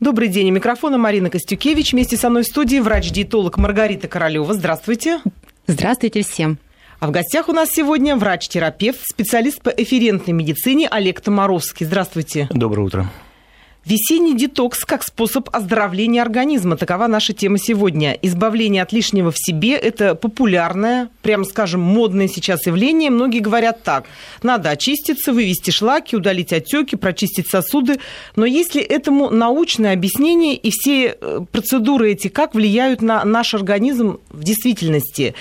Добрый день. У микрофона Марина Костюкевич. Вместе со мной в студии врач-диетолог Маргарита Королева. Здравствуйте. Здравствуйте всем. А в гостях у нас сегодня врач-терапевт, специалист по эфирентной медицине Олег Томаровский. Здравствуйте. Доброе утро. Весенний детокс как способ оздоровления организма. Такова наша тема сегодня. Избавление от лишнего в себе – это популярное, прямо скажем, модное сейчас явление. Многие говорят так. Надо очиститься, вывести шлаки, удалить отеки, прочистить сосуды. Но есть ли этому научное объяснение и все э, процедуры эти как влияют на наш организм в действительности?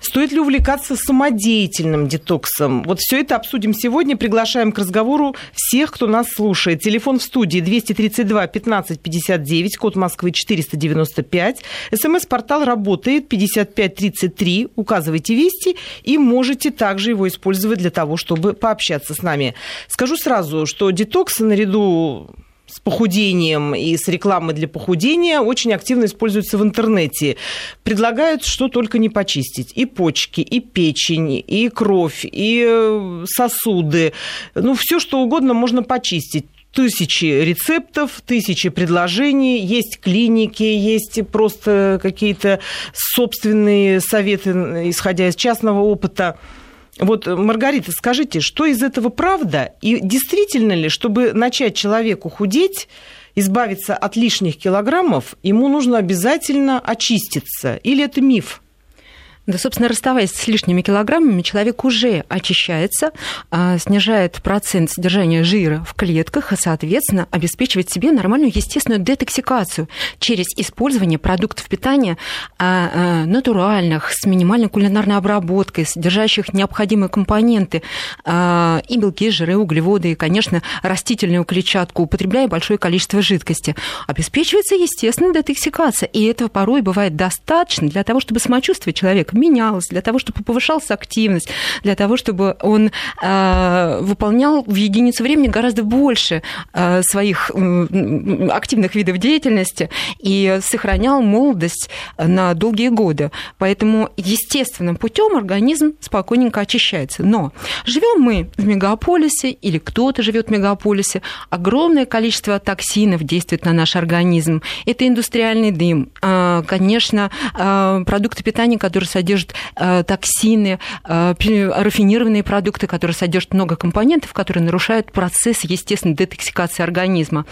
Стоит ли увлекаться самодеятельным детоксом? Вот все это обсудим сегодня. Приглашаем к разговору всех, кто нас слушает. Телефон в студии 232 15 59, код Москвы 495. СМС-портал работает 5533. Указывайте вести и можете также его использовать для того, чтобы пообщаться с нами. Скажу сразу, что детокс наряду с похудением и с рекламой для похудения очень активно используются в интернете. Предлагают что только не почистить. И почки, и печень, и кровь, и э, сосуды. Ну, все что угодно можно почистить тысячи рецептов, тысячи предложений, есть клиники, есть просто какие-то собственные советы, исходя из частного опыта. Вот, Маргарита, скажите, что из этого правда? И действительно ли, чтобы начать человеку худеть, избавиться от лишних килограммов, ему нужно обязательно очиститься? Или это миф? Да, собственно, расставаясь с лишними килограммами, человек уже очищается, а, снижает процент содержания жира в клетках и, соответственно, обеспечивает себе нормальную естественную детоксикацию через использование продуктов питания а, а, натуральных, с минимальной кулинарной обработкой, содержащих необходимые компоненты и белки, жиры, углеводы, и, конечно, растительную клетчатку, употребляя большое количество жидкости. Обеспечивается естественная детоксикация, и этого порой бывает достаточно для того, чтобы самочувствие человека менялось, для того, чтобы повышалась активность, для того, чтобы он э, выполнял в единицу времени гораздо больше э, своих э, активных видов деятельности и сохранял молодость на долгие годы. Поэтому естественным путем организм спокойненько очищается. Но живем мы в мегаполисе или кто-то живет в мегаполисе, огромное количество токсинов действует на наш организм. Это индустриальный дым, конечно, продукты питания, которые содержат содержат э, токсины, э, рафинированные продукты, которые содержат много компонентов, которые нарушают процесс естественной детоксикации организма.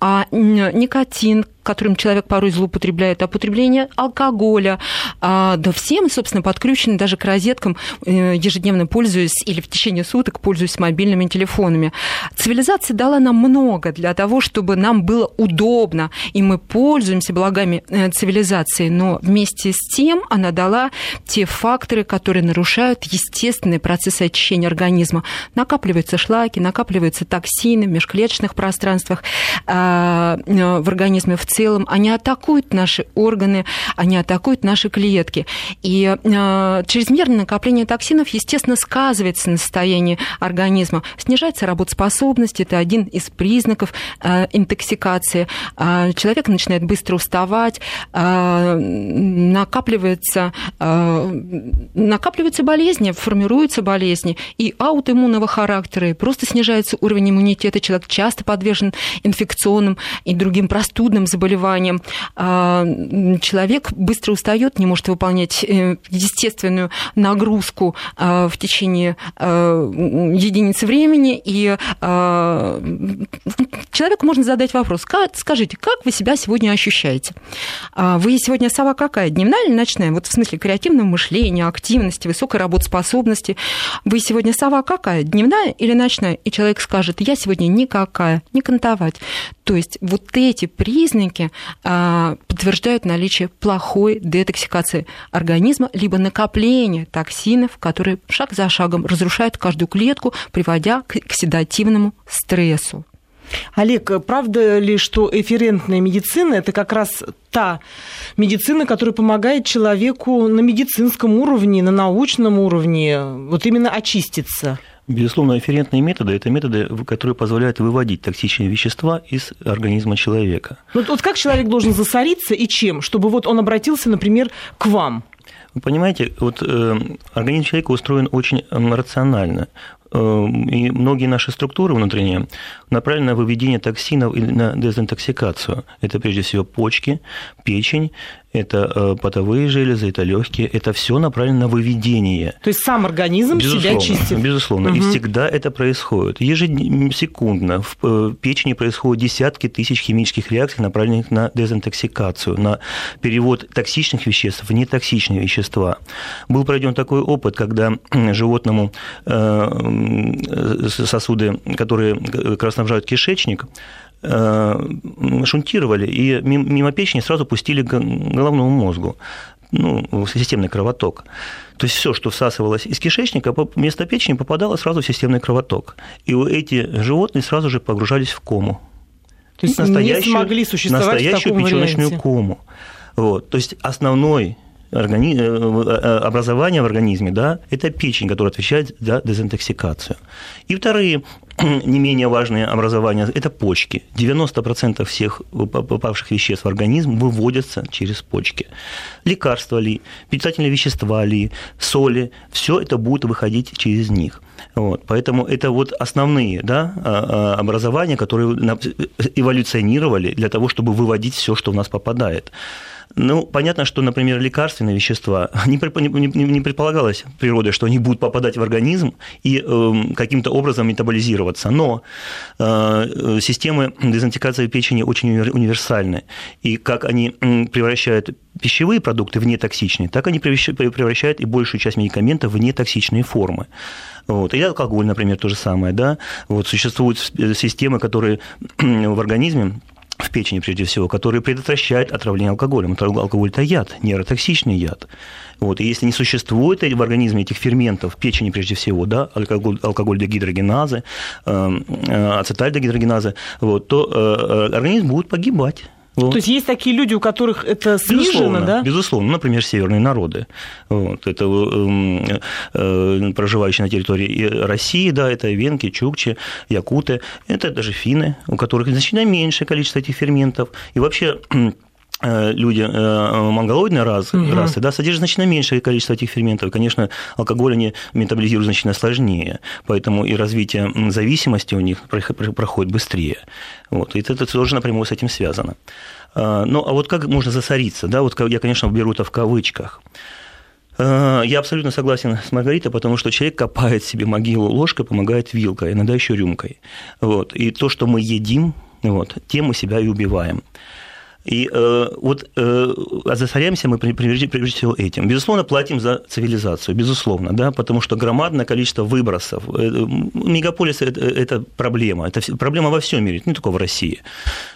А никотин, которым человек порой злоупотребляет, а потребление алкоголя. А, да все мы, собственно, подключены даже к розеткам, э, ежедневно пользуясь или в течение суток пользуясь мобильными телефонами. Цивилизация дала нам много для того, чтобы нам было удобно, и мы пользуемся благами э, цивилизации, но вместе с тем она дала те факторы, которые нарушают естественные процессы очищения организма. Накапливаются шлаки, накапливаются токсины в межклеточных пространствах а, э, в организме в целом, они атакуют наши органы, они атакуют наши клетки. И э, чрезмерное накопление токсинов, естественно, сказывается на состоянии организма. Снижается работоспособность, это один из признаков э, интоксикации. Э, человек начинает быстро уставать, э, накапливается, э, накапливаются болезни, формируются болезни и аутоиммунного характера, и просто снижается уровень иммунитета. Человек часто подвержен инфекционным и другим простудным заболеваниям заболеванием, а, человек быстро устает, не может выполнять э, естественную нагрузку а, в течение а, единицы времени, и человеку можно задать вопрос, скажите, как вы себя сегодня ощущаете? Вы сегодня сова какая, дневная или ночная? Вот в смысле креативного мышления, активности, высокой работоспособности. Вы сегодня сова какая, дневная или ночная? И человек скажет, я сегодня никакая, не кантовать. То есть вот эти признаки а, подтверждают наличие плохой детоксикации организма, либо накопления токсинов, которые шаг за шагом разрушают каждую клетку, приводя к седативному стрессу. Олег, правда ли, что эфирентная медицина – это как раз та медицина, которая помогает человеку на медицинском уровне, на научном уровне вот именно очиститься? Безусловно, эфирентные методы – это методы, которые позволяют выводить токсичные вещества из организма человека. Вот, вот как человек должен засориться и чем, чтобы вот он обратился, например, к вам? Вы понимаете, вот э, организм человека устроен очень рационально. Э, и многие наши структуры внутренние направлены на выведение токсинов и на дезинтоксикацию. Это прежде всего почки, печень, это э, потовые железы, это легкие, это все направлено на выведение. То есть сам организм безусловно, себя чистит. Безусловно, угу. и всегда это происходит. Ежесекундно в э, печени происходят десятки тысяч химических реакций, направленных на дезинтоксикацию, на перевод токсичных веществ в нетоксичные вещества. Был проведен такой опыт, когда животному сосуды, которые снабжают кишечник, э, шунтировали и мимо печени сразу пустили к головному мозгу ну, системный кровоток. То есть все, что всасывалось из кишечника, вместо печени попадало сразу в системный кровоток. И эти животные сразу же погружались в кому. То есть настоящую, не смогли существовать настоящую в таком печеночную варианте. кому. Вот. То есть основной органи... Э, э, образование в организме, да, это печень, которая отвечает за дезинтоксикацию. И вторые не менее важные образования – это почки. 90% всех попавших веществ в организм выводятся через почки. Лекарства ли, питательные вещества ли, соли – все это будет выходить через них. Вот, поэтому это вот основные да, а, а, образования, которые эволюционировали для того, чтобы выводить все, что у нас попадает. Ну, понятно, что, например, лекарственные вещества, не, не, не предполагалось природой, что они будут попадать в организм и э, каким-то образом метаболизироваться. Но э, системы дезинтоксикации печени очень универсальны. И как они превращают пищевые продукты в нетоксичные, так они превращают и большую часть медикаментов в нетоксичные формы. Вот. И алкоголь, например, то же самое. Да? Вот существуют системы, которые в организме в печени прежде всего, которые предотвращают отравление алкоголем. Алкоголь – это яд, нейротоксичный яд. Вот, и если не существует в организме этих ферментов, в печени прежде всего, да, алкоголь, алкоголь дегидрогеназы, э, э, ацетальдегидрогеназы, вот, то э, организм будет погибать. Вот. То есть есть такие люди, у которых это снижено, безусловно, да? Безусловно, например, северные народы. Вот. Это э, э, проживающие на территории России, да, это венки, чукчи, якуты, это даже финны, у которых значительно меньшее количество этих ферментов. И вообще люди э, монголоидной расы, угу. расы да, содержат значительно меньшее количество этих ферментов. И, конечно, алкоголь они метаболизируют значительно сложнее, поэтому и развитие зависимости у них проходит быстрее. Вот. И это тоже напрямую с этим связано. А, ну, а вот как можно засориться? Да, вот я, конечно, беру это в кавычках. Я абсолютно согласен с Маргаритой, потому что человек копает себе могилу ложкой, помогает вилкой, иногда еще рюмкой. Вот. И то, что мы едим, вот, тем мы себя и убиваем. И э, вот э, засоряемся мы прежде, прежде всего этим. Безусловно, платим за цивилизацию, безусловно, да, потому что громадное количество выбросов. Э, мегаполис это, это проблема. Это проблема во всем мире, не только в России.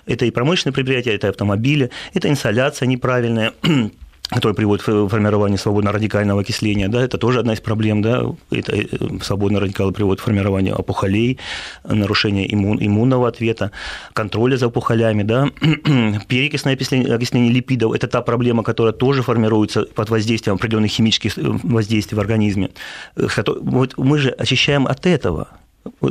Это и промышленные предприятия, это автомобили, это инсоляция неправильная который приводит к формированию свободно-радикального окисления, да, это тоже одна из проблем, да, это э, свободные радикалы приводят к формированию опухолей, нарушение иммун, иммунного ответа, контроля за опухолями, да, перекисное окисление, окисление липидов – это та проблема, которая тоже формируется под воздействием определенных химических э, воздействий в организме. Э, вот мы же очищаем от этого,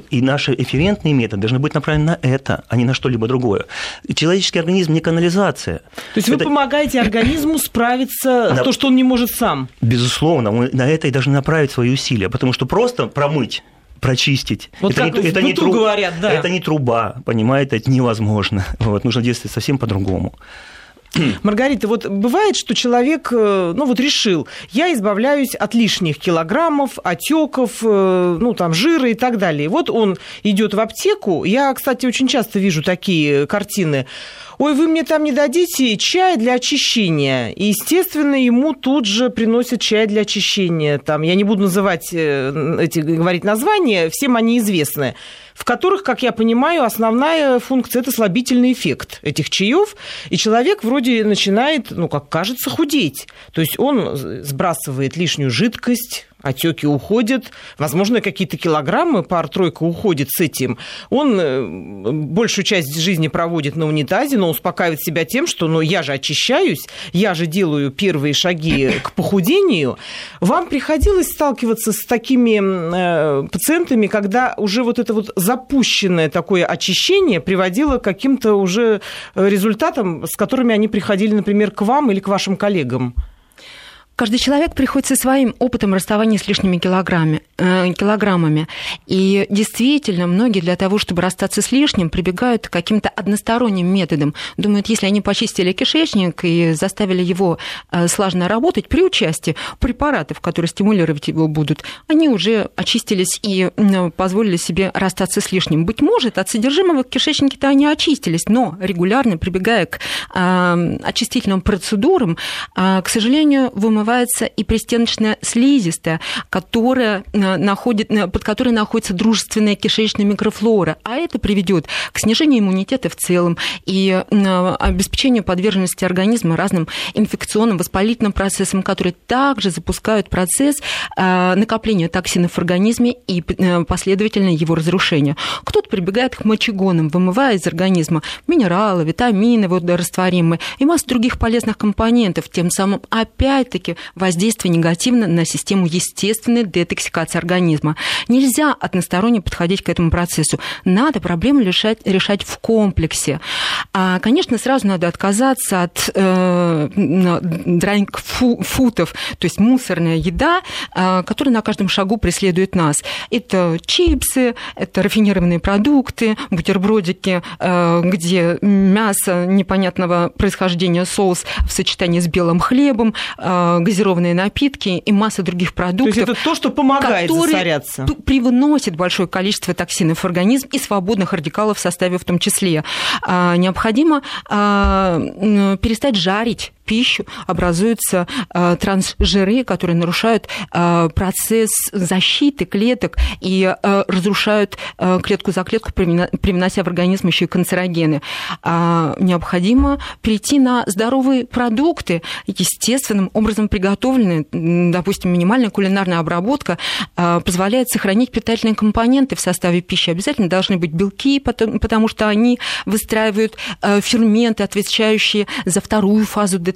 и наши эфферентные методы должны быть направлены на это, а не на что-либо другое. Человеческий организм не канализация. То есть это... вы помогаете организму справиться на... с то, что он не может сам? Безусловно, мы на это и должны направить свои усилия, потому что просто промыть прочистить. Вот это как не, это не тру... говорят, да. Это не труба, понимаете, это невозможно. Вот, нужно действовать совсем по-другому. Маргарита, вот бывает, что человек, э, ну вот решил, я избавляюсь от лишних килограммов, отеков, э, ну там жира и так далее. Вот он идет в аптеку. Я, кстати, очень часто вижу такие картины. Ой, вы мне там не дадите чай для очищения. И, естественно, ему тут же приносят чай для очищения. Там, я не буду называть э, эти, говорить названия, всем они известны в которых, как я понимаю, основная функция – это слабительный эффект этих чаев, и человек вроде начинает, ну, как кажется, худеть. То есть он сбрасывает лишнюю жидкость, отеки уходят, возможно, какие-то килограммы, пар-тройка уходит с этим. Он э, большую часть жизни проводит на унитазе, но успокаивает себя тем, что ну, я же очищаюсь, я же делаю первые шаги к похудению. Вам приходилось сталкиваться с такими э, пациентами, когда уже вот это вот запущенное такое очищение приводило к каким-то уже результатам, с которыми они приходили, например, к вам или к вашим коллегам? Каждый человек приходит со своим опытом расставания с лишними килограммами, э, килограммами. И действительно, многие для того, чтобы расстаться с лишним, прибегают к каким-то односторонним методам. Думают, если они почистили кишечник и заставили его э, слаженно работать при участии препаратов, которые стимулировать его будут, они уже очистились и э, позволили себе расстаться с лишним. Быть может, от содержимого в кишечнике-то они очистились, но регулярно прибегая к э, очистительным процедурам, э, к сожалению, вымывают смывается и пристеночная слизистая, которая э, находит, э, под которой находится дружественная кишечная микрофлора. А это приведет к снижению иммунитета в целом и э, обеспечению подверженности организма разным инфекционным, воспалительным процессам, которые также запускают процесс накопления токсинов в организме и последовательно его разрушения. Кто-то прибегает к мочегонам, вымывая из организма минералы, витамины водорастворимые и массу других полезных компонентов, тем самым опять-таки воздействие негативно на систему естественной детоксикации организма. Нельзя односторонне подходить к этому процессу. Надо проблему решать, решать в комплексе. А, конечно, сразу надо отказаться от э, драйнг-футов, то есть мусорная еда, э, которая на каждом шагу преследует нас. Это чипсы, это рафинированные продукты, бутербродики, э, где мясо непонятного происхождения, соус в сочетании с белым хлебом, э, газированные напитки и масса других продуктов. То есть это то, что помогает засоряться. привносит большое количество токсинов в организм и свободных радикалов в составе в том числе. А, необходимо а, перестать жарить пищу, образуются э, трансжиры, которые нарушают э, процесс защиты клеток и э, разрушают клетку за клетку, привнося в организм еще и канцерогены. А, необходимо перейти на здоровые продукты, естественным образом приготовленные, допустим, минимальная кулинарная обработка позволяет сохранить питательные компоненты в составе пищи. Обязательно должны быть белки, потому что они выстраивают ферменты, отвечающие за вторую фазу детоксикации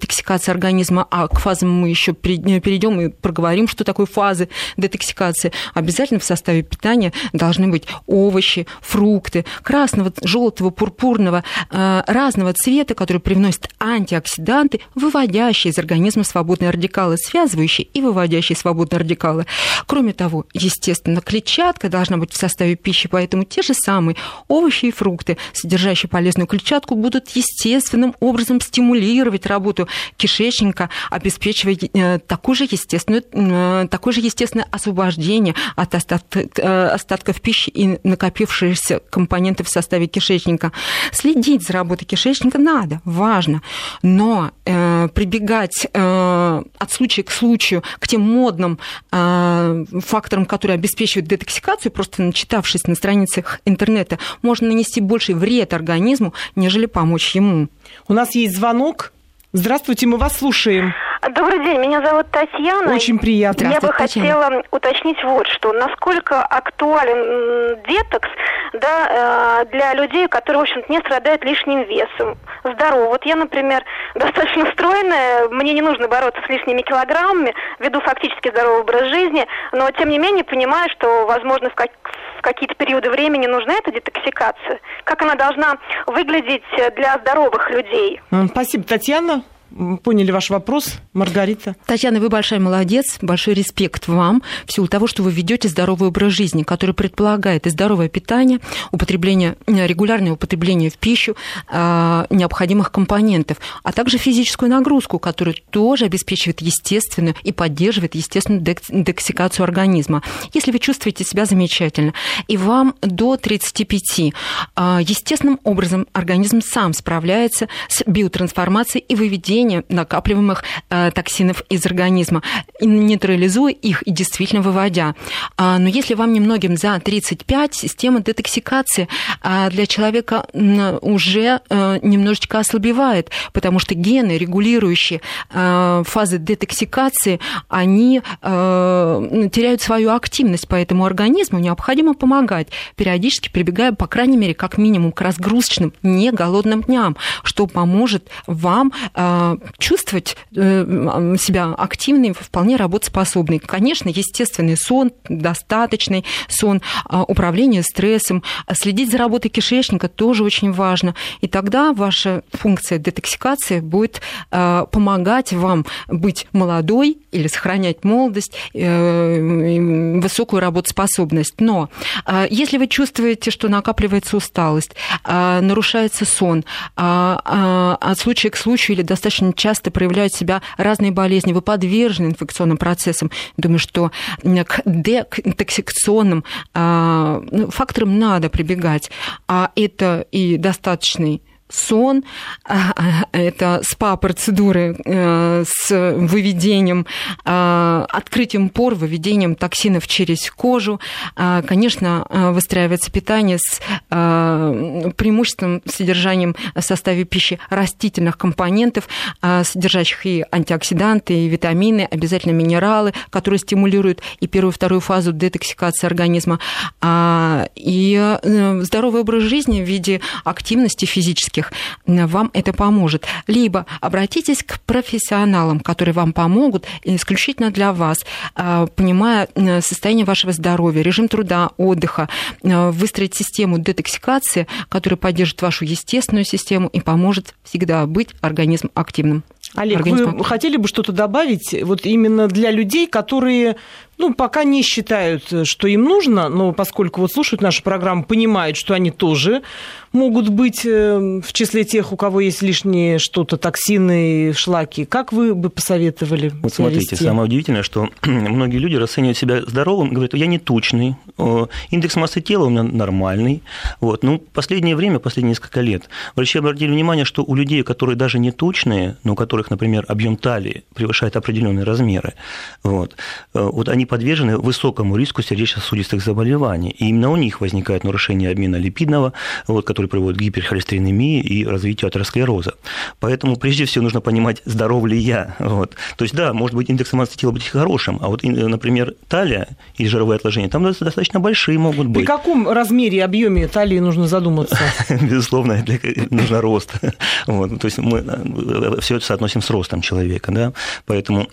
организма, а к фазам мы еще перейдем и проговорим, что такое фазы детоксикации. Обязательно в составе питания должны быть овощи, фрукты, красного, желтого, пурпурного, э, разного цвета, которые привносят антиоксиданты, выводящие из организма свободные радикалы, связывающие и выводящие свободные радикалы. Кроме того, естественно, клетчатка должна быть в составе пищи, поэтому те же самые овощи и фрукты, содержащие полезную клетчатку, будут естественным образом стимулировать работу кишечника, обеспечивая э, такое же естественное, э, такое же естественное освобождение от э, остатков пищи и накопившихся компонентов в составе кишечника. Следить за работой кишечника надо, важно, но прибегать от случая к случаю к тем модным факторам, которые обеспечивают детоксикацию, просто начитавшись на страницах интернета, можно нанести больший вред организму, нежели помочь ему. У нас есть звонок. Здравствуйте, мы вас слушаем. Добрый день, меня зовут Татьяна. Очень приятно. Я бы хотела уточнить вот что. Насколько актуален детокс да, э, для людей, которые, в общем-то, не страдают лишним весом. Здорово. Вот я, например, достаточно стройная, мне не нужно бороться с лишними килограммами, веду фактически здоровый образ жизни, но, тем не менее, понимаю, что, возможно, в, как, в какие-то периоды времени нужна эта детоксикация. Как она должна выглядеть для здоровых людей? Спасибо, Татьяна поняли ваш вопрос, Маргарита. Татьяна, вы большая молодец, большой респект вам в силу того, что вы ведете здоровый образ жизни, который предполагает и здоровое питание, употребление, э, регулярное употребление в пищу э, необходимых компонентов, а также физическую нагрузку, которая тоже обеспечивает естественную и поддерживает естественную детоксикацию организма. Если вы чувствуете себя замечательно, и вам до 35, э, естественным образом организм сам справляется с биотрансформацией и выведением выведения накапливаемых э, токсинов из организма, нейтрализуя их и действительно выводя. А, но если вам немногим за 35, система детоксикации а, для человека уже э, немножечко ослабевает, потому что гены, регулирующие э, фазы детоксикации, они теряют свою активность, поэтому организму необходимо помогать, периодически прибегая, по крайней мере, как минимум к разгрузочным, не голодным дням, что поможет вам чувствовать себя активной, вполне работоспособной. Конечно, естественный сон, достаточный сон, управление стрессом, следить за работой кишечника тоже очень важно. И тогда ваша функция детоксикации будет помогать вам быть молодой или сохранять молодость, высокую работоспособность. Но если вы чувствуете, что накапливается усталость, нарушается сон, от случая к случаю или достаточно часто проявляют себя разные болезни, вы подвержены инфекционным процессам. Думаю, что к детоксикационным ну, факторам надо прибегать. А это и достаточный сон, а, а, это СПА-процедуры э, с выведением, а, открытием пор, выведением токсинов через кожу. Конечно, выстраивается питание с преимущественным содержанием в составе пищи растительных компонентов, содержащих и антиоксиданты, и витамины, обязательно минералы, которые стимулируют и первую, и вторую фазу детоксикации организма. И э, здоровый образ жизни в виде активности физически близких, вам это поможет. Либо обратитесь к профессионалам, которые вам помогут исключительно для вас, а, понимая состояние вашего здоровья, режим труда, отдыха, выстроить систему детоксикации, которая поддержит вашу естественную систему и поможет всегда быть организм активным. Олег, вы хотели бы что-то добавить вот именно для людей, которые ну, пока не считают, что им нужно, но поскольку вот слушают нашу программу, понимают, что они тоже могут быть э, в числе тех, у кого есть лишние что-то, токсины, шлаки. Как вы бы посоветовали Вот смотрите, вести? самое удивительное, что многие люди расценивают себя здоровым, говорят, я не тучный, индекс массы тела у меня нормальный. Вот. Ну, последнее время, последние несколько лет, врачи обратили внимание, что у людей, которые даже не тучные, но у которых, например, объем талии превышает определенные размеры, вот, э, вот они подвержены высокому риску сердечно-сосудистых заболеваний. И именно у них возникает нарушение обмена липидного, вот, который приводит к гиперхолестеринемии и развитию атеросклероза. Поэтому прежде всего нужно понимать, здоров ли я. Вот. То есть, да, может быть, индекс массы тела быть хорошим, а вот, например, талия и жировые отложения там достаточно большие могут быть. При каком размере и объеме талии нужно задуматься? Безусловно, для, нужно рост. Вот. То есть мы э, все это соотносим с ростом человека. Да? Поэтому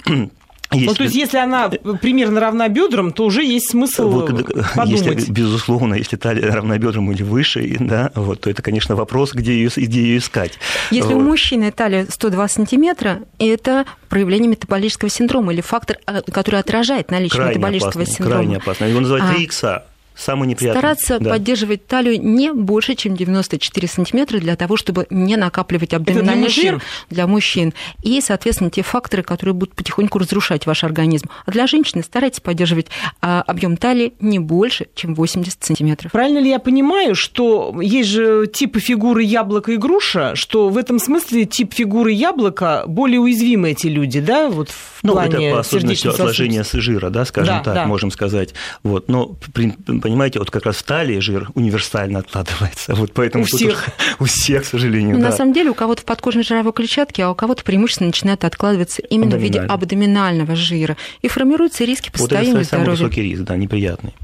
есть... Ну, то есть, если она примерно равна бедрам, то уже есть смысл вот, подумать. Если, безусловно, если талия равна бедрам или выше, да, вот, то это, конечно, вопрос, где ее, где ее искать. Если вот. у мужчины талия 102 сантиметра, это проявление метаболического синдрома или фактор, а, который отражает наличие крайне метаболического опасный, синдрома. Крайне опасно. Его называют 3 икса. Самый неприятный. Стараться да. поддерживать талию не больше, чем 94 сантиметра для того, чтобы не накапливать абдоминальный для жир для мужчин. И, соответственно, те факторы, которые будут потихоньку разрушать ваш организм. А для женщины старайтесь поддерживать а, объем талии не больше, чем 80 сантиметров. Правильно ли я понимаю, что есть же типы фигуры яблоко и груша, что в этом смысле тип фигуры яблока более уязвимы эти люди, да, вот в ну, плане это по особенности отложения жира, да, скажем да, так, да. можем сказать. Вот, но понимаете, вот как раз в талии жир универсально откладывается. Вот поэтому у всех. у всех, к сожалению. Ну, да. На самом деле у кого-то в подкожной жировой клетчатке, а у кого-то преимущественно начинает откладываться именно в виде абдоминального жира. И формируются риски по вот это самый высокий риск, да, неприятный.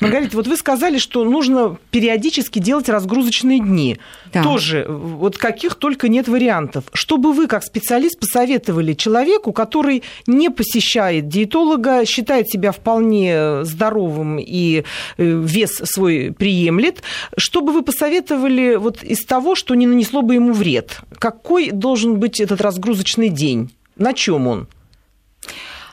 Маргарита, вот вы сказали, что нужно периодически делать разгрузочные дни. Да. Тоже, вот каких только нет вариантов. Что бы вы, как специалист, посоветовали человеку, который не посещает диетолога, считает себя вполне здоровым и э, вес свой приемлет, что бы вы посоветовали вот из того, что не нанесло бы ему вред? Какой должен быть этот разгрузочный день? На чем он?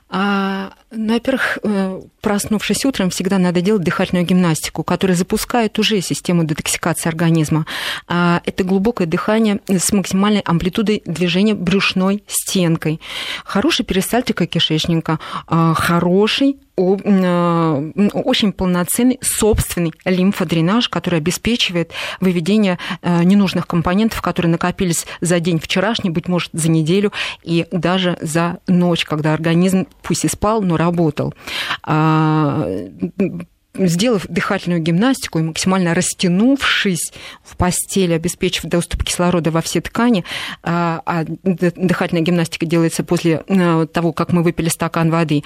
А, ну, во-первых, э, проснувшись утром, всегда надо делать дыхательную гимнастику, которая запускает уже систему детоксикации организма. А, это глубокое дыхание с максимальной амплитудой движения брюшной стенкой. Хорошая перистальтика кишечника, а, хороший Э, очень полноценный собственный лимфодренаж, который обеспечивает выведение ненужных компонентов, которые накопились за день вчерашний, быть может, за неделю и даже за ночь, когда организм пусть и спал, но работал а, сделав дыхательную гимнастику и максимально растянувшись в постели, обеспечив доступ кислорода во все ткани, а, а дыхательная гимнастика делается после э, того, как мы выпили стакан воды,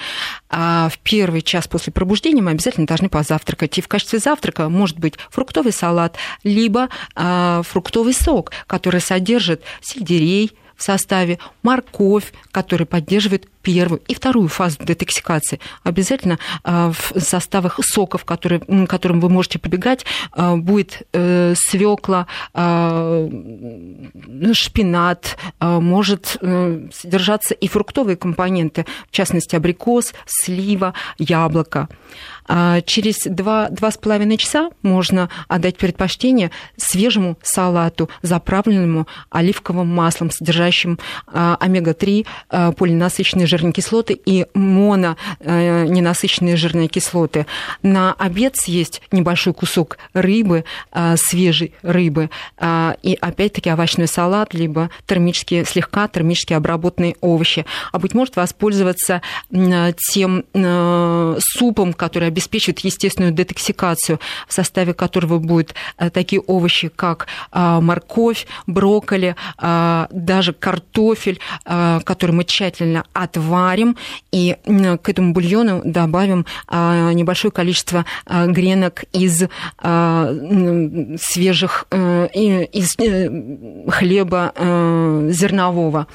а в первый час после пробуждения мы обязательно должны позавтракать. И в качестве завтрака может быть фруктовый салат, либо а, фруктовый сок, который содержит сельдерей, в составе, морковь, который поддерживает первую и вторую фазу детоксикации. Обязательно в составах соков, которые, к которым вы можете прибегать, будет свекла, шпинат, может содержаться и фруктовые компоненты, в частности, абрикос, слива, яблоко. А через 2-2,5 часа можно отдать предпочтение свежему салату, заправленному оливковым маслом, содержащим а, омега-3, а, полиненасыщенные жирные кислоты и мононенасыщенные жирные кислоты. На обед съесть небольшой кусок рыбы, свежей рыбы, и опять-таки овощной салат, либо термически, слегка термически обработанные овощи. А быть может воспользоваться тем супом, который обеспечивает естественную детоксикацию, в составе которого будут э, такие овощи, как морковь, брокколи, даже картофель, который мы тщательно отварим, и к этому бульону добавим небольшое количество гренок из свежих, э, из э, хлеба зернового.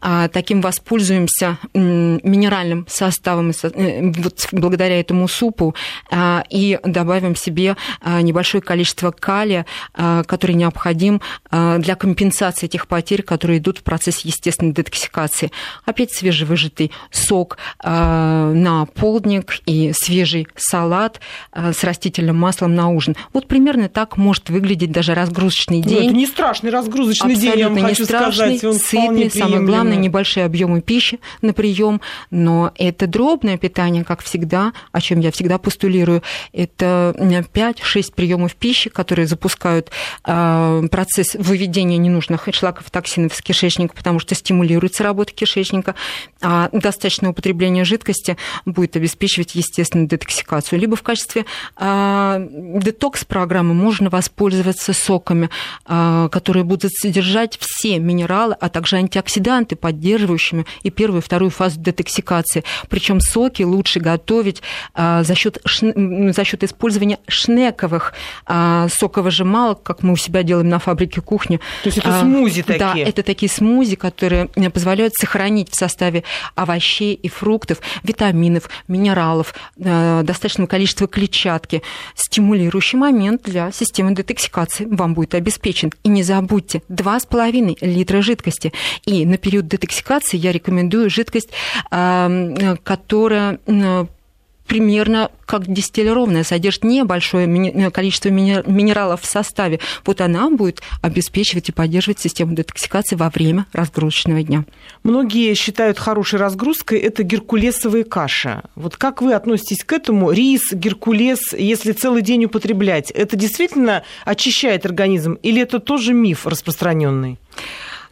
Таким воспользуемся минеральным составом, вот благодаря этому супу а, и добавим себе а, небольшое количество калия, а, который необходим для компенсации тех потерь, которые идут в процессе естественной детоксикации. Опять свежевыжатый сок на полдник и свежий салат с растительным маслом на ужин. Вот примерно так может выглядеть даже разгрузочный день. Ну, это не страшный разгрузочный Абсолютно день, я вам не хочу страшный, сказать. Он сытный, самое главное, небольшие объемы пищи на прием, но это дробное питание, как всегда, о чем я всегда постулирую, это 5-6 приемов пищи, которые запускают а, процесс выведения ненужных шлаков токсинов из кишечника, потому что стимулируется работа кишечника, а достаточное употребление жидкости будет обеспечивать естественную детоксикацию. Либо в качестве а, детокс-программы можно воспользоваться соками, а, которые будут содержать все минералы, а также антиоксиданты, поддерживающими и первую и вторую фазу детоксикации. Причем соки лучше готовить за счет, за счет использования шнековых а, соковыжималок, как мы у себя делаем на фабрике кухни. То есть это а, смузи такие? Да, это такие смузи, которые э, позволяют сохранить в составе овощей и фруктов витаминов, минералов, э, достаточное количество клетчатки. Стимулирующий момент для системы детоксикации вам будет обеспечен. И не забудьте, 2,5 литра жидкости. И на период детоксикации я рекомендую жидкость, э, которая примерно как дистиллированная, содержит небольшое количество минералов в составе. Вот она будет обеспечивать и поддерживать систему детоксикации во время разгрузочного дня. Многие считают хорошей разгрузкой это геркулесовые каши. Вот как вы относитесь к этому? Рис, геркулес, если целый день употреблять, это действительно очищает организм или это тоже миф распространенный?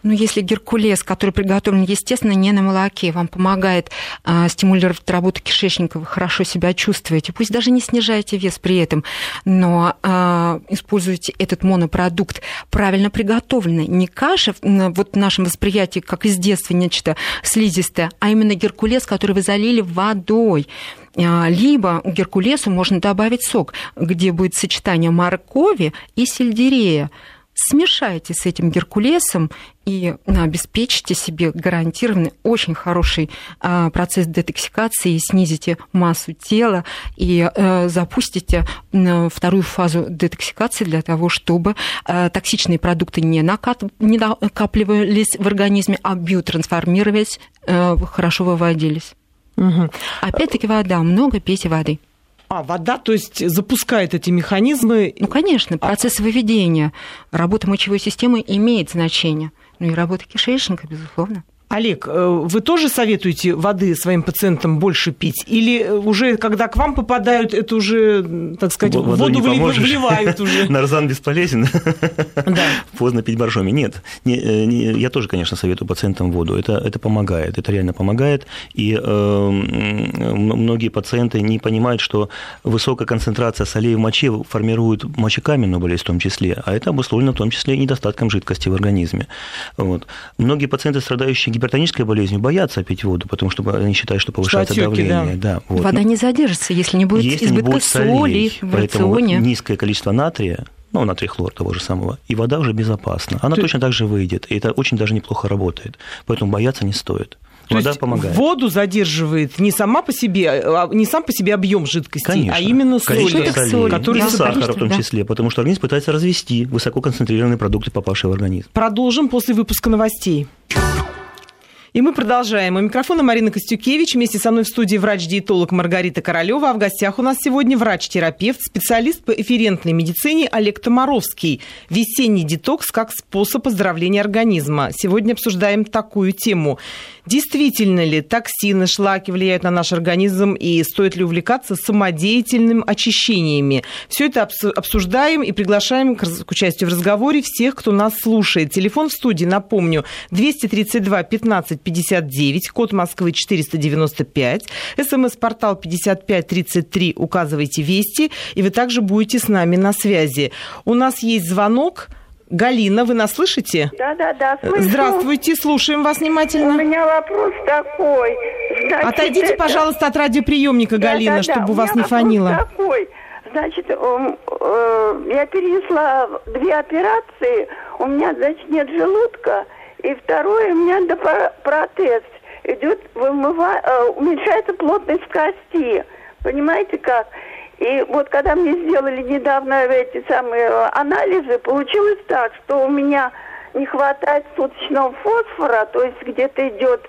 Ну, если геркулес, который приготовлен, естественно, не на молоке, вам помогает а, стимулировать работу кишечника, вы хорошо себя чувствуете, пусть даже не снижаете вес при этом, но а, используйте этот монопродукт. Правильно приготовленный. Не каша, вот в нашем восприятии, как из детства нечто слизистое, а именно геркулес, который вы залили водой. А, либо геркулесу можно добавить сок, где будет сочетание моркови и сельдерея смешайте с этим геркулесом и обеспечите себе гарантированный очень хороший а, процесс детоксикации, снизите массу тела и э, запустите вторую фазу детоксикации для того, чтобы э, токсичные продукты не накапливались в организме, а биотрансформировались, э, хорошо выводились. Угу. Опять-таки вода, много пейте воды. А, вода, то есть запускает эти механизмы? Ну, конечно, процесс выведения. Работа мочевой системы имеет значение. Ну и работа кишечника, безусловно. Олег, э, вы тоже советуете воды своим пациентам больше пить? Или уже, когда к вам попадают, это уже, так сказать, в воду вливают уже? Нарзан бесполезен. Да. Поздно пить боржоми. Нет, не, э, не, я тоже, конечно, советую пациентам воду. Это, это помогает, это реально помогает. И э, многие пациенты не понимают, что высокая концентрация солей в моче формирует мочекаменную болезнь в том числе, а это обусловлено в том числе и недостатком жидкости в организме. Вот. Многие пациенты, страдающие гипертонической болезнью боятся пить воду, потому что они считают, что повышается что отеки, давление. Да. Да, вот. Вода не задержится, если не будет если избытка не будет соли в Поэтому рационе. низкое количество натрия ну, натрий хлор того же самого, и вода уже безопасна. Она То- точно так же выйдет, и это очень даже неплохо работает. Поэтому бояться не стоит. То Вода есть помогает. воду задерживает не сама по себе, а не сам по себе объем жидкости, Конечно. а именно соли, солей, солей, которые и да, сахара в том да. числе, потому что организм пытается развести высококонцентрированные продукты, попавшие в организм. Продолжим после выпуска новостей. И мы продолжаем. У микрофона Марина Костюкевич. Вместе со мной в студии врач-диетолог Маргарита Королева. А в гостях у нас сегодня врач-терапевт, специалист по эферентной медицине Олег Томаровский. Весенний детокс как способ оздоровления организма. Сегодня обсуждаем такую тему. Действительно ли токсины, шлаки влияют на наш организм и стоит ли увлекаться самодеятельным очищениями? Все это обсу- обсуждаем и приглашаем к участию в разговоре всех, кто нас слушает. Телефон в студии, напомню, 232 15 59, код Москвы 495, смс-портал 5533, указывайте «Вести», и вы также будете с нами на связи. У нас есть звонок. Галина, вы нас слышите? Да, да, да, слышу. Здравствуйте, слушаем вас У внимательно. меня вопрос такой. Значит, Отойдите, это- пожалуйста, от радиоприемника, Да, Галина, да, да, чтобы у вас не вопрос такой. Значит, эм, э, я перенесла две операции, у меня, значит, нет желудка, и второе, у меня протез. Идет, вымыва- э, уменьшается плотность кости. Понимаете как? И вот когда мне сделали недавно эти самые э, анализы, получилось так, что у меня не хватает суточного фосфора, то есть где-то идет,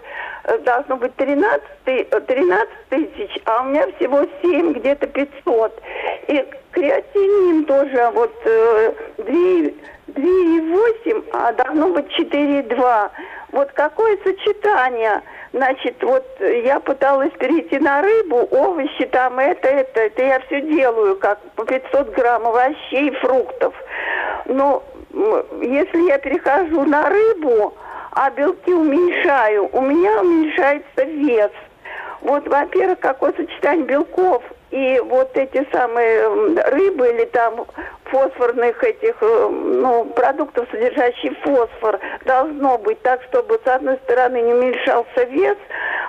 должно быть 13, ты- э, 13 тысяч, а у меня всего 7, где-то 500. И креатинин тоже вот э, 2, 2,8, а должно быть 4,2. Вот какое сочетание? Значит, вот я пыталась перейти на рыбу, овощи там, это, это, это я все делаю, как по 500 грамм овощей, фруктов. Но если я перехожу на рыбу, а белки уменьшаю, у меня уменьшается вес. Вот, во-первых, какое сочетание белков и вот эти самые рыбы или там фосфорных этих, э, ну, продуктов, содержащих фосфор, должно быть так, чтобы с одной стороны не уменьшался вес,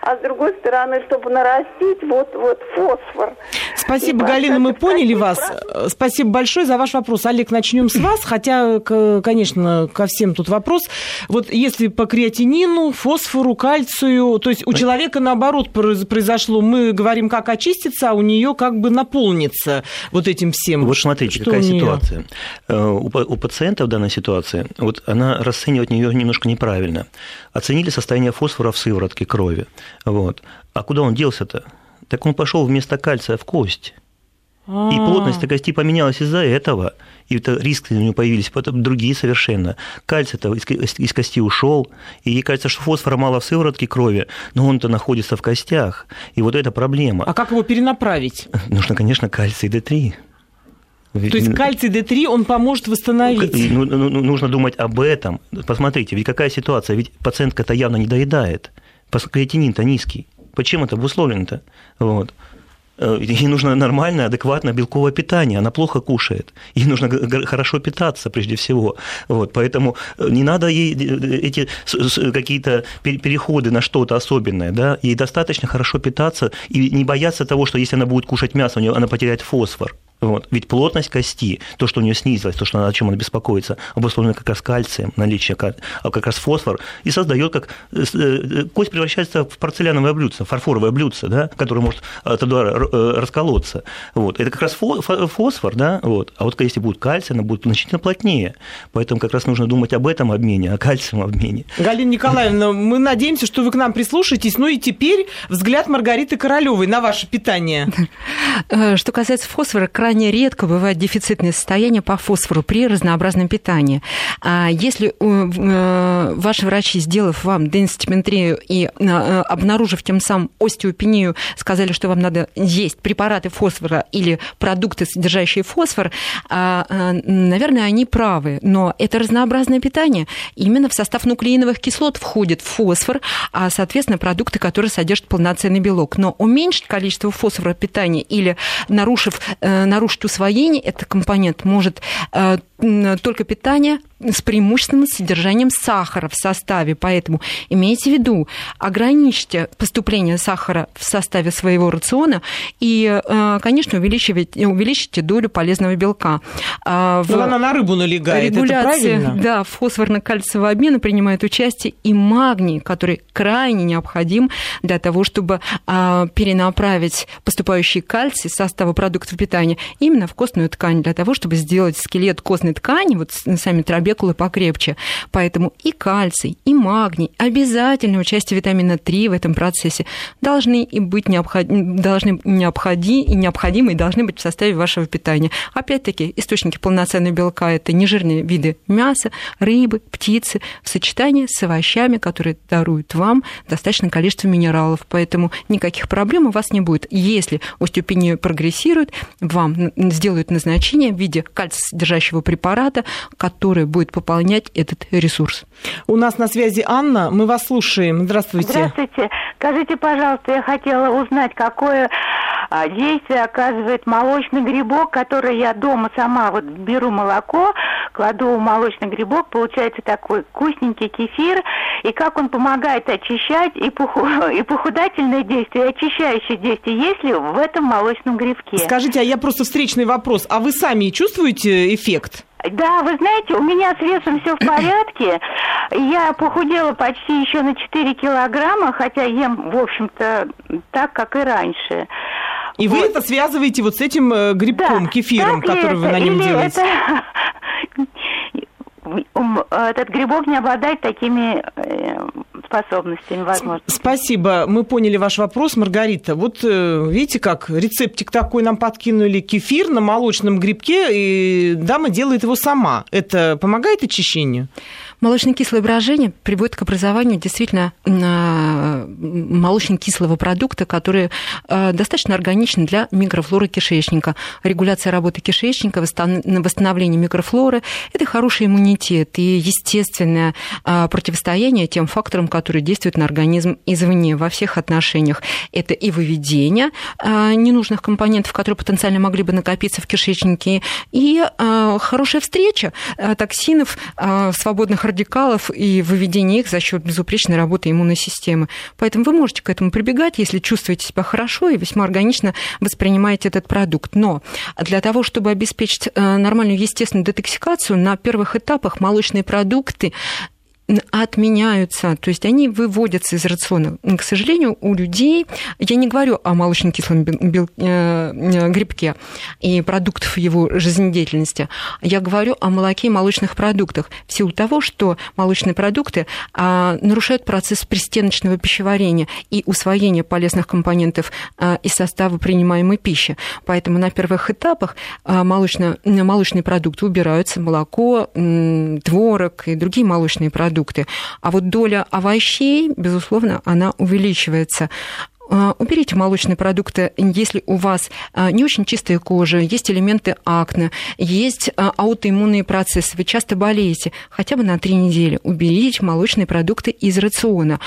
а с другой стороны, чтобы нарастить вот, вот фосфор. Спасибо, Галина, мы поняли вас. процентов? Спасибо большое за ваш вопрос. Олег, начнем с вас, хотя, конечно, ко всем тут вопрос. Вот если по креатинину, фосфору, кальцию, то есть у человека наоборот произ- произошло, мы говорим, как очиститься, а у нее как бы наполнится вот этим всем. Вот смотрите, Что какая у ситуация. Э, У, у пациента в данной ситуации, вот она расценивает ее немножко неправильно. Оценили состояние фосфора в сыворотке крови. Вот. А куда он делся-то? Так он пошел вместо кальция в кость. И А. плотность кости поменялась из-за этого. И это риски у него появились потом другие совершенно. Кальций-то из, ко- из кости ушел, и ей кажется, что фосфора мало в сыворотке крови, но он-то находится в костях. И вот это проблема. А как его перенаправить? Нужно, конечно, кальций D3. То есть кальций D3, он поможет восстановить. Ну- ну- ну- нужно думать об этом. Посмотрите, ведь какая ситуация? Ведь пациентка-то явно не доедает. Креатинин-то низкий. Почему это обусловлено-то? Вот. Э, Ей нужно нормальное, адекватное белковое питание. Она плохо кушает. Ей нужно хорошо питаться прежде всего. Вот. Поэтому э, не надо ей э, эти какие-то пер- переходы на что-то особенное. Да? Ей достаточно хорошо питаться и не бояться того, что если она будет кушать мясо, у нее она потеряет фосфор. Вот. Ведь плотность кости, то, что у нее снизилось, то, что она, о чем она беспокоится, обусловлено как раз кальцием, наличие а как раз фосфор, и создает как э, э, кость превращается в порцеляновое блюдце, фарфоровое блюдце, да, которое может от удара э, расколоться. Вот. Это как раз фо- фо- фосфор, да, вот. а вот если будет кальций, она будет значительно плотнее. Поэтому как раз нужно думать об этом обмене, о кальциевом обмене. Галина Николаевна, мы надеемся, что вы к нам прислушаетесь. Ну и теперь взгляд Маргариты Королевой на ваше питание. Что касается фосфора, крайне редко бывает дефицитное состояние по фосфору при разнообразном питании. А Если э, ваши врачи, сделав вам денситиметрию и э, обнаружив тем самым остеопению, сказали, что вам надо есть препараты фосфора или продукты, содержащие фосфор, а, э, наверное, они правы. Но это разнообразное питание. Именно в состав нуклеиновых кислот входит фосфор, а, соответственно, продукты, которые содержат полноценный белок. Но уменьшить количество фосфора в питании или нарушив, э, нарушить усвоение, этот компонент может э, только питание с преимущественным содержанием сахара в составе. Поэтому имейте в виду, ограничьте поступление сахара в составе своего рациона и, э, конечно, увеличивайте, увеличите долю полезного белка. А, в она на рыбу налегает, регуляции, это правильно? Да, фосфорно-кальциевого обмена принимает участие и магний, который крайне необходим для того, чтобы а, перенаправить поступающий кальций из состава продуктов питания именно в костную ткань, для того, чтобы сделать скелет костной ткани, вот сами трабекулы покрепче. Поэтому и кальций, и магний, обязательное участие витамина 3 в этом процессе должны и быть необходимы, должны необходи, и необходимы и должны быть в составе вашего питания. Опять-таки, источники полноценного белка – это нежирные виды мяса, рыбы, птицы в сочетании с овощами, которые даруют вам достаточное количество минералов. Поэтому никаких проблем у вас не будет. Если остеопения прогрессирует, вам сделают назначение в виде кальций-содержащего препарата, который будет пополнять этот ресурс. У нас на связи Анна, мы вас слушаем. Здравствуйте. Здравствуйте. Скажите, пожалуйста, я хотела узнать, какое а, действие оказывает молочный грибок, который я дома сама вот беру молоко, кладу в молочный грибок, получается такой вкусненький кефир, и как он помогает очищать, и, поху... и похудательное действие, и очищающее действие, есть ли в этом молочном грибке? Скажите, а я просто встречный вопрос, а вы сами чувствуете эффект? Да, вы знаете, у меня с весом все в порядке. Я похудела почти еще на 4 килограмма, хотя ем, в общем-то, так, как и раньше. И вот. вы это связываете вот с этим э, грибком, да, кефиром, который вы на нем Или делаете? Это... Этот грибок не обладает такими э, способностями, возможно. Спасибо, мы поняли ваш вопрос, Маргарита. Вот э, видите, как рецептик такой нам подкинули кефир на молочном грибке, и дама делает его сама. Это помогает очищению? Молочно-кислое брожение приводит к образованию действительно а, молочно-кислого продукта, который а, достаточно органичен для микрофлоры кишечника. Регуляция работы кишечника, восстановление микрофлоры – это хороший иммунитет и естественное а, противостояние тем факторам, которые действуют на организм извне во всех отношениях. Это и выведение ненужных компонентов, которые потенциально могли бы накопиться в кишечнике, и хорошая встреча токсинов, свободных радикалов и выведение их за счет безупречной работы иммунной системы. Поэтому вы можете к этому прибегать, если чувствуете себя хорошо и весьма органично воспринимаете этот продукт. Но для того, чтобы обеспечить э, нормальную естественную детоксикацию, на первых этапах молочные продукты отменяются, то есть они выводятся из рациона. К сожалению, у людей, я не говорю о молочно-кислом э, э, грибке и продуктах его жизнедеятельности, я говорю о молоке и молочных продуктах в силу того, что молочные продукты а, нарушают процесс пристеночного пищеварения и усвоения полезных компонентов а, из состава принимаемой пищи. Поэтому на первых этапах а, молочно, молочные продукты убираются, молоко, творог и другие молочные продукты продукты. А вот доля овощей, безусловно, она увеличивается. А, уберите молочные продукты, если у вас а, не очень чистая кожа, есть элементы акне, есть а, аутоиммунные процессы, вы часто болеете, хотя бы на три недели. Уберите молочные продукты из рациона,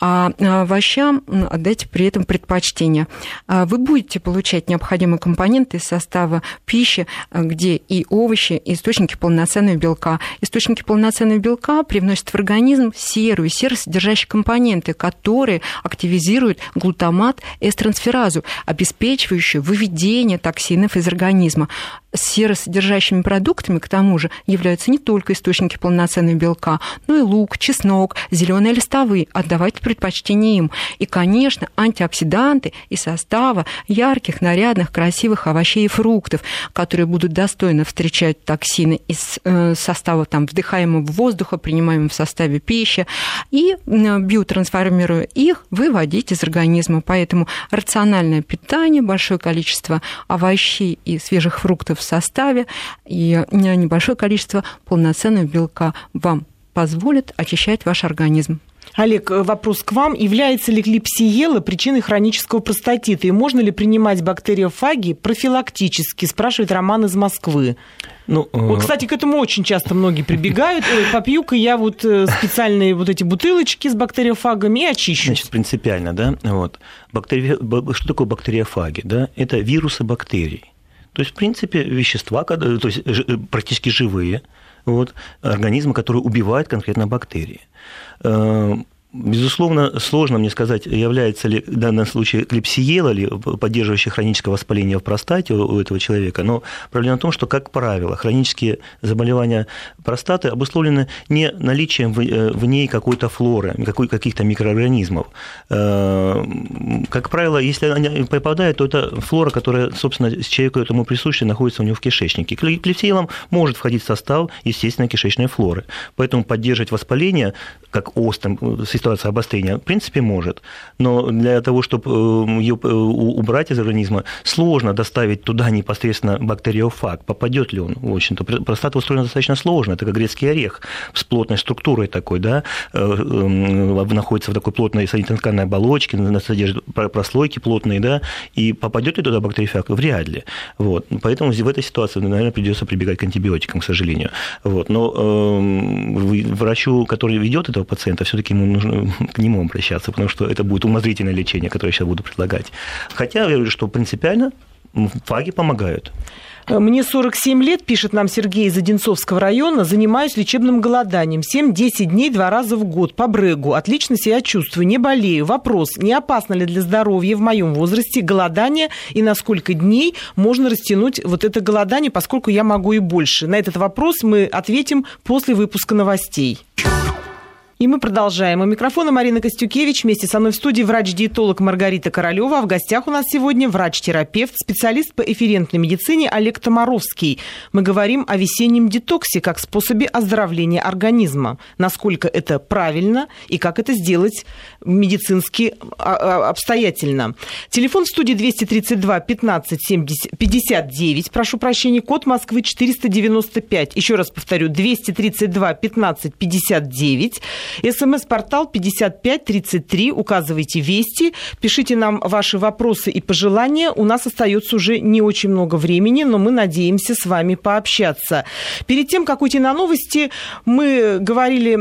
а овощам отдайте при этом предпочтение. Вы будете получать необходимые компоненты из состава пищи, где и овощи, и источники полноценного белка. Источники полноценного белка привносят в организм серую, серосодержащие компоненты, которые активизируют глутамат глутамат эстрансферазу, обеспечивающую выведение токсинов из организма. Серосодержащими продуктами, к тому же, являются не только источники полноценного белка, но и лук, чеснок, зеленые листовые. Отдавайте предпочтение им. И, конечно, антиоксиданты из состава ярких, нарядных, красивых овощей и фруктов, которые будут достойно встречать токсины из э, состава там, вдыхаемого воздуха, принимаемого в составе пищи, и биотрансформируя их, выводить из организма Поэтому рациональное питание, большое количество овощей и свежих фруктов в составе и небольшое количество полноценного белка вам позволит очищать ваш организм. Олег, э, вопрос к вам. Является ли клипсиела причиной хронического простатита? И можно ли принимать бактериофаги профилактически? Спрашивает Роман из Москвы. Ну, вот, э, кстати, к этому очень часто многие прибегают. Ой, попью-ка я вот э, специальные вот эти бутылочки с бактериофагами и очищу. Значит, принципиально, да? Вот. Бактери... Что такое бактериофаги? Да? Это вирусы бактерий. То есть, в принципе, вещества, то есть практически живые, вот, организма, который убивает конкретно бактерии. Э, Безусловно, сложно мне сказать, является ли в данном случае клепсиела ли поддерживающая хроническое воспаление в простате у этого человека, но проблема в том, что, как правило, хронические заболевания простаты обусловлены не наличием в э, ней какой-то флоры, каких-то микроорганизмов. Э, как правило, если они попадают, то это флора, которая, собственно, человеку этому присуща, находится у него в кишечнике. Клепсиелом может входить в состав естественной кишечной флоры. Поэтому поддерживать воспаление, как остом, ситуация обострения, в принципе, может. Но для того, чтобы э, ее э, убрать из организма, сложно доставить туда непосредственно бактериофаг. Попадет ли он, в общем-то. Простата устроена достаточно сложно. Это как грецкий орех с плотной структурой такой, да, э, находится в такой плотной санитарной оболочке, содержит прослойки плотные, да, и попадет ли туда бактериофаг? Вряд ли. Вот. Поэтому в этой ситуации, наверное, придется прибегать к антибиотикам, к сожалению. Вот. Но э, врачу, который ведет этого пациента, все-таки ему нужно к нему обращаться, потому что это будет умозрительное лечение, которое я сейчас буду предлагать. Хотя я говорю, что принципиально фаги помогают. Мне 47 лет, пишет нам Сергей из Одинцовского района, занимаюсь лечебным голоданием 7-10 дней два раза в год по брегу. Отлично себя чувствую, не болею. Вопрос, не опасно ли для здоровья в моем возрасте голодание и на сколько дней можно растянуть вот это голодание, поскольку я могу и больше? На этот вопрос мы ответим после выпуска новостей. И мы продолжаем. У микрофона Марина Костюкевич. Вместе со мной в студии врач-диетолог Маргарита Королева. А в гостях у нас сегодня врач-терапевт, специалист по эфирентной медицине Олег Томаровский. Мы говорим о весеннем детоксе как способе оздоровления организма. Насколько это правильно и как это сделать медицински а, а, обстоятельно. Телефон в студии 232 15 70, 59. Прошу прощения. Код Москвы 495. Еще раз повторю. 232 15 59. СМС-портал 5533. Указывайте вести. Пишите нам ваши вопросы и пожелания. У нас остается уже не очень много времени, но мы надеемся с вами пообщаться. Перед тем, как уйти на новости, мы говорили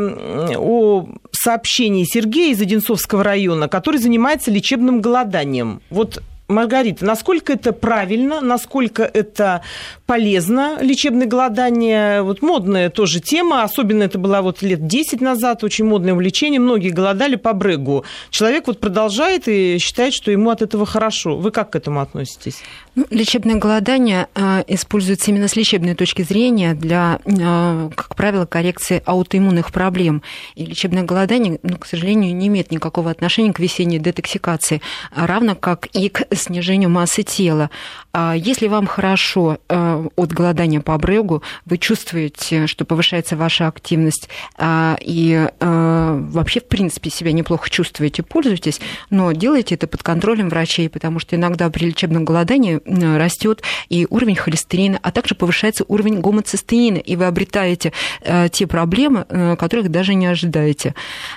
о сообщении Сергея из Одинцовского района, который занимается лечебным голоданием. Вот Маргарита, насколько это правильно, насколько это полезно, лечебное голодание? Вот модная тоже тема, особенно это была вот лет 10 назад, очень модное увлечение, многие голодали по брегу. Человек вот продолжает и считает, что ему от этого хорошо. Вы как к этому относитесь? Ну, лечебное голодание э, используется именно с лечебной точки зрения для, э, как правило, коррекции аутоиммунных проблем. И лечебное голодание, ну, к сожалению, не имеет никакого отношения к весенней детоксикации, равно как и к снижению массы тела. А если вам хорошо э, от голодания по брегу, вы чувствуете, что повышается ваша активность а, и э, вообще, в принципе, себя неплохо чувствуете, пользуйтесь, но делайте это под контролем врачей, потому что иногда при лечебном голодании растет и уровень холестерина, а также повышается уровень гомоцистеина, и вы обретаете э, те проблемы, которых даже не ожидаете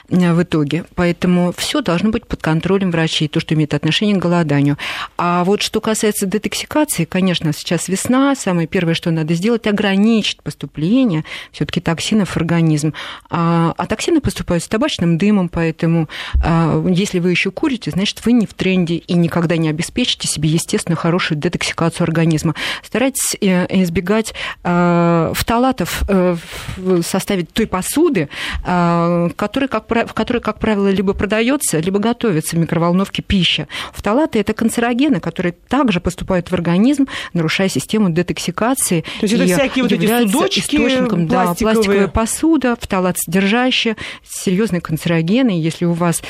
в итоге. Поэтому все должно быть под контролем врачей, то, что имеет отношение к голоданию. А вот что касается детоксикации, конечно, сейчас весна, самое первое, что надо сделать, ограничить поступление все-таки токсинов в организм. А, а токсины поступают с табачным дымом, поэтому если вы еще курите, значит, вы не в тренде и никогда не обеспечите себе, естественно, хорошую детоксикацию организма. Старайтесь э, избегать фталатов э, в составе той посуды, которая, как, в которой, как правило, либо продается, либо готовится в микроволновке пища. Фталаты – это канцерогены, которые также поступают в организм, нарушая систему детоксикации. То есть это всякие вот эти судочки источником, да, пластиковая посуда, фталат содержащая, серьезные канцерогены. Если у вас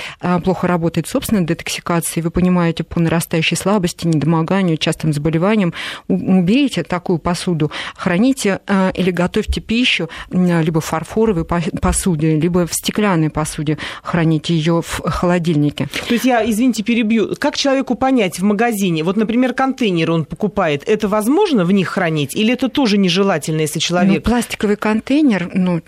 плохо работает собственная детоксикация, вы понимаете по нарастающей слабости, недомоганию, частым заболеваниям, уберите такую посуду, храните а, или готовьте пищу либо в фарфоровой посуде, либо в стеклянной посуде, храните ее в холодильнике. То есть я, извините, перебью. Как человеку понять в магазине, вот, например, контейнеры он покупает, это возможно в них хранить? Или это тоже нежелательно, если человек... Ну, пластиковый контейнер, ну...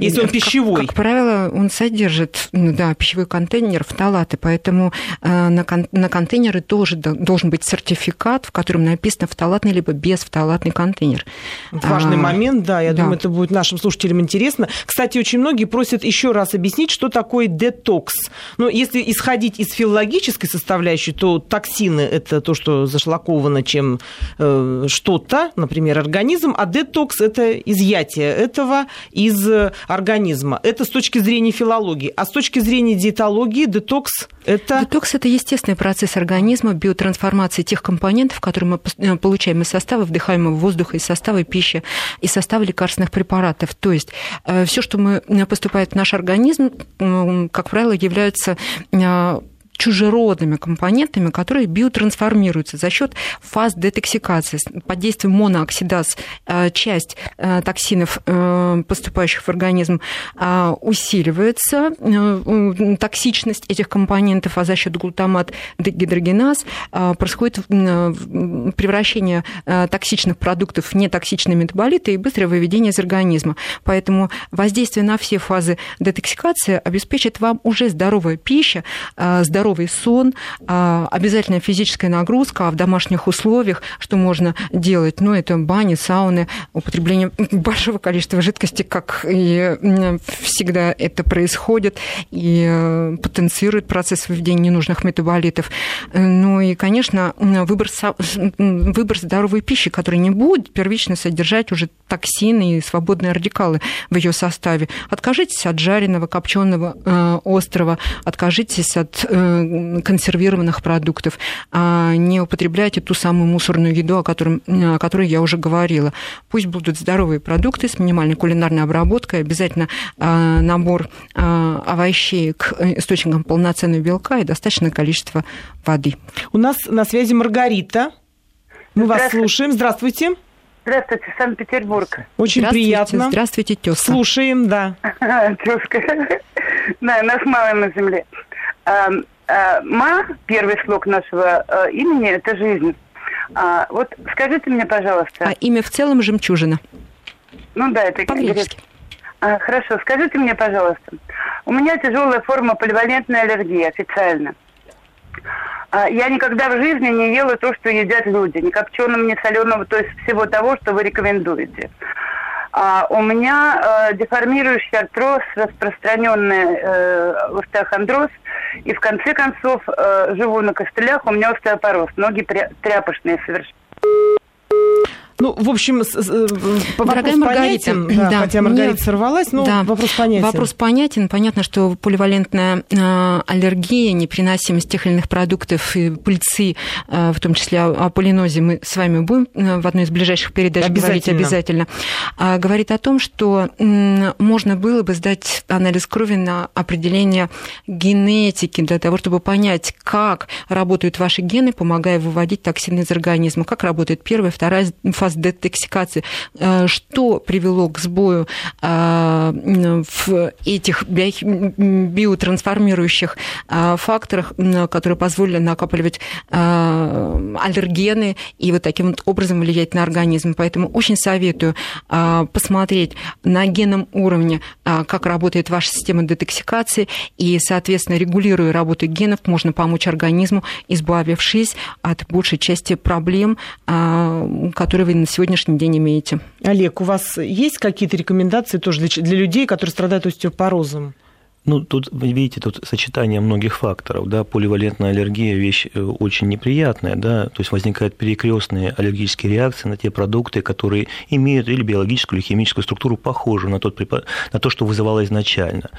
Если он пищевой. Как, как правило, он содержит, ну, да, пищевой контейнер, фталаты, поэтому э, на, кон, на контейнеры тоже должен быть сертификат, в котором написано фталатный либо безфталатный контейнер. Важный а, момент, да, я да. думаю, это будет нашим слушателям интересно. Кстати, очень многие просят еще раз объяснить, что такое детокс. Но если исходить из филологической составляющей, то токсин токсины – это то, что зашлаковано чем э, что-то, например, организм, а детокс – это изъятие этого из организма. Это с точки зрения филологии. А с точки зрения диетологии детокс – это… Детокс – это естественный процесс организма биотрансформации тех компонентов, которые мы э, получаем из состава вдыхаемого воздуха, из состава пищи, из состава лекарственных препаратов. То есть э, все, что мы, поступает в наш организм, как правило, является чужеродными компонентами, которые биотрансформируются за счет фаз детоксикации. Под действием монооксидаз э, часть э, токсинов, э, поступающих в организм, усиливается, токсичность этих компонентов, а за счет глутамат дегидрогеназ происходит превращение токсичных продуктов в нетоксичные метаболиты и быстрое выведение из организма. Поэтому воздействие на все фазы детоксикации обеспечит вам уже здоровая пища, здоровая здоровый сон, а, обязательная физическая нагрузка, а в домашних условиях что можно делать? Ну, это бани, сауны, употребление большого количества жидкости, как и всегда это происходит, и э, потенцирует процесс выведения ненужных метаболитов. Ну и, конечно, выбор, выбор здоровой пищи, которая не будет первично содержать уже токсины и свободные радикалы в ее составе. Откажитесь от жареного, копченого, э, острого, откажитесь от э, консервированных продуктов, а не употребляйте ту самую мусорную еду, о, котором, о которой я уже говорила. Пусть будут здоровые продукты с минимальной кулинарной обработкой, обязательно а, набор а, овощей к источникам полноценного белка и достаточное количество воды. У нас на связи Маргарита. Мы вас слушаем. Здравствуйте. Здравствуйте, Санкт-Петербург. Очень Здравствуйте, приятно. Здравствуйте, тезка. Слушаем, да. Тезка. Да, нас мало на земле. Э, Ма, первый слог нашего э, имени, это жизнь. А, вот скажите мне, пожалуйста. А имя в целом жемчужина. Ну да, это по-гречески. А, хорошо, скажите мне, пожалуйста. У меня тяжелая форма поливалентной аллергии официально. А, я никогда в жизни не ела то, что едят люди. Ни копченого, ни соленого, то есть всего того, что вы рекомендуете. А у меня э, деформирующий артроз, распространенный э, остеохондроз, и в конце концов э, живу на костылях, у меня остеопороз, ноги тряпочные совершенно. Ну, в общем, Дорогая Маргарита, понятен, да, да, хотя Маргарита мне... сорвалась, но да, вопрос понятен. Вопрос понятен. Понятно, что поливалентная а, аллергия, непереносимость тех или иных продуктов и пыльцы, а, в том числе о полинозе, мы с вами будем а, в одной из ближайших передач обязательно. говорить обязательно, говорит о том, что можно было бы сдать анализ крови на определение генетики для того, чтобы понять, как работают ваши гены, помогая выводить токсины из организма, как работает первая, вторая фаза фаз детоксикации, э, что привело к сбою э, в этих биотрансформирующих э, факторах, которые позволили накапливать аллергены и вот таким вот образом влиять на организм. Поэтому очень советую посмотреть на генном уровне, как работает ваша система детоксикации, и, соответственно, регулируя работу генов, можно помочь организму, избавившись от большей части проблем, которые вы на сегодняшний день имеете. Олег, у вас есть какие-то рекомендации тоже для, для людей, которые страдают остеопорозом? Ну, тут, видите, тут сочетание многих факторов, да, поливалентная аллергия – вещь э, очень неприятная, да, то есть возникают перекрестные аллергические реакции на те продукты, которые имеют или биологическую, или химическую структуру похожую на, тот, на то, что вызывало изначально.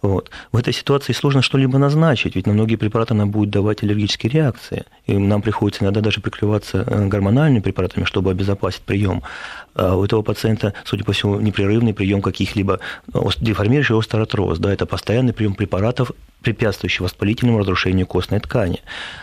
Вот. В этой ситуации сложно что-либо назначить, ведь на многие препараты она будет давать аллергические реакции, и нам приходится иногда даже прикрываться э, гормональными препаратами, чтобы обезопасить прием. А у этого пациента, судя по всему, непрерывный прием каких-либо э, деформирующих остеоартроз, да, это постоянный прием препаратов, препятствующий воспалительному разрушению костной ткани.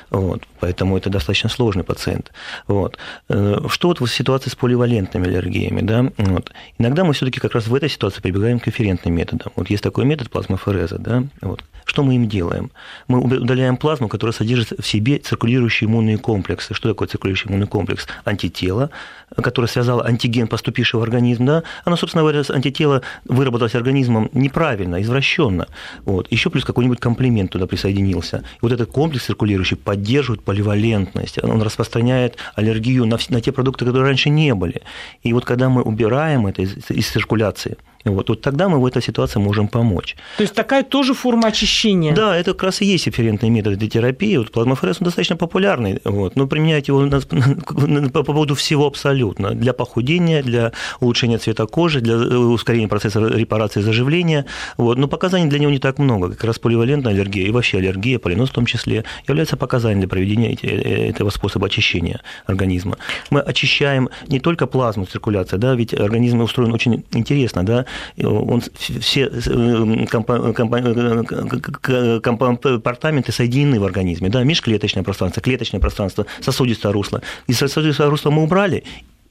Вот, поэтому это достаточно сложный пациент. Вот. Э, что вот в ситуации с поливалентными аллергиями? Да? Вот. Иногда мы все-таки как раз в этой ситуации прибегаем к эферентным методам. Вот есть такой метод плазмофореза. Да? Вот. Что мы им делаем? Мы удаляем плазму, которая содержит в себе циркулирующие иммунные комплексы. Что такое циркулирующий иммунный комплекс? Антитело, которое связало антиген, поступивший в организм. Да? Оно, собственно говоря, антитело выработалось организмом неправильно, извращенно. Вот. Еще плюс какой-нибудь комплимент туда присоединился. И вот этот комплекс циркулирующий поддерживает поливалентность. Он распространяет аллергию на, на те продукты, которые раньше не были. И вот когда мы убираем это из, из циркуляции, Вот, вот тогда мы в этой ситуации можем помочь. То есть такая тоже форма очищения? Да, это как раз и есть эфферентный метод для терапии. Вот плазмоферез он достаточно популярный, вот, но применять его по поводу всего абсолютно. Для похудения, для улучшения цвета кожи, для э, ускорения процесса репарации заживления. Вот, но показаний для него не так много. Как раз поливалентная аллергия и вообще аллергия, полинос в том числе, является показанием для проведения э, этого способа очищения организма. Мы очищаем не только плазму циркуляция, да, ведь организм устроен очень интересно, да, он все компартаменты соединены в организме, да, межклеточное пространство, клеточное пространство, сосудистое русло. И сосудистое русло мы убрали,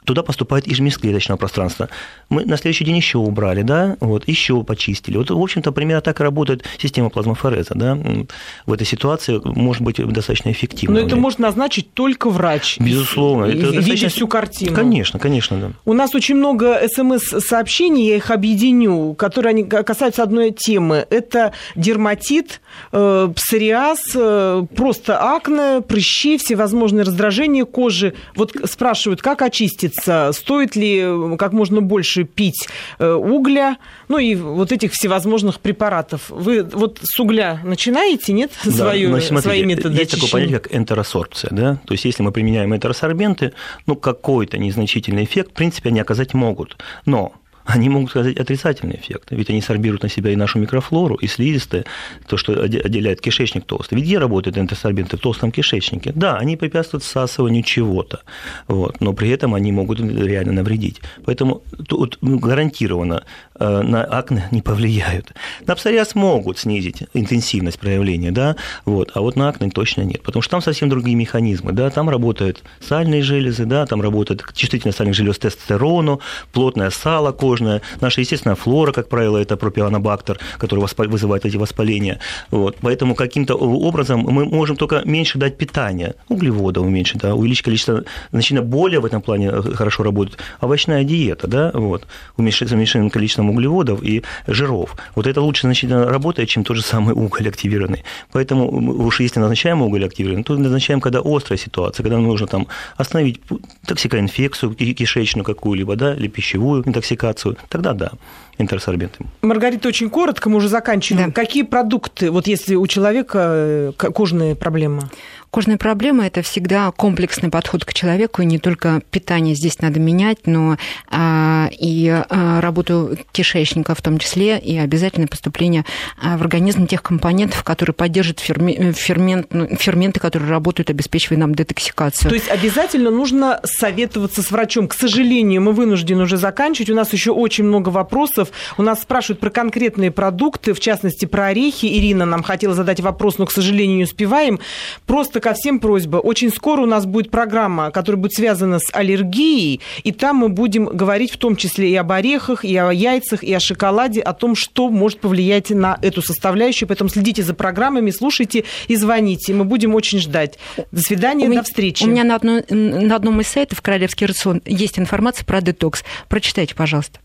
туда поступает из межклеточного пространства. Мы на следующий день еще убрали, да, вот, еще почистили. Вот, в общем-то, примерно так и работает система плазмофореза, да. В этой ситуации может быть достаточно эффективно. Но это может назначить только врач. Безусловно. Это видя достаточно... всю картину. Конечно, конечно, да. У нас очень много смс-сообщений, я их объединю, которые они касаются одной темы. Это дерматит, э, псориаз, э, просто акне, прыщи, всевозможные раздражения кожи. Вот спрашивают, как очистить месяца, стоит ли э, как можно больше пить э, угля, ну и вот этих всевозможных препаратов. Вы вот с угля начинаете, нет, да, свою, но, смотрите, свои методы Есть очищения? такое понятие, как энтеросорбция, да, то есть если мы применяем энтеросорбенты, ну какой-то незначительный эффект, в принципе, они оказать могут, но они могут сказать отрицательный эффект, ведь они сорбируют на себя и нашу микрофлору, и слизистые, то, что отделяет кишечник толстый. Ведь где работают антисорбенты? В толстом кишечнике. Да, они препятствуют всасыванию чего-то, вот, но при этом они могут реально навредить. Поэтому тут гарантированно на акне не повлияют. На псориаз могут снизить интенсивность проявления, да, вот, а вот на акне точно нет, потому что там совсем другие механизмы, да, там работают сальные железы, да, там работает чувствительность сальных желез тестостерону, плотное сало кожная, наша естественная флора, как правило, это пропионобактер, который вызывает эти воспаления. Вот. Поэтому каким-то образом мы можем только меньше дать питания, углеводов уменьшить, да, увеличить количество, значительно более в этом плане э, хорошо работает овощная диета, да, вот, уменьшить, уменьшением количеством углеводов и жиров. Вот это лучше значительно работает, чем тот же самый уголь активированный. Поэтому уж если назначаем уголь активированный, то назначаем, когда острая ситуация, когда нужно там остановить токсикоинфекцию кишечную какую-либо, да, или пищевую интоксикацию, тогда да, интерсорбенты. Маргарита, очень коротко, мы уже заканчиваем. Да. Какие продукты, вот если у человека э, кожные проблемы? Кожная проблема – это всегда комплексный подход к человеку, и не только питание здесь надо менять, но а, и а, работу кишечника в том числе, и обязательное поступление а, в организм тех компонентов, которые поддерживают фермент, ну, ферменты, которые работают, обеспечивая нам детоксикацию. То есть обязательно нужно советоваться с врачом. К сожалению, мы вынуждены уже заканчивать. У нас еще очень много вопросов. У нас спрашивают про конкретные продукты, в частности, про орехи. Ирина нам хотела задать вопрос, но, к сожалению, не успеваем. Просто ко всем просьба. Очень скоро у нас будет программа, которая будет связана с аллергией, и там мы будем говорить в том числе и об орехах, и о яйцах, и о шоколаде, о том, что может повлиять на эту составляющую. Поэтому следите за программами, слушайте и звоните. Мы будем очень ждать. До свидания, у до встречи. У меня на, одно, на одном из сайтов Королевский рацион есть информация про детокс. Прочитайте, пожалуйста.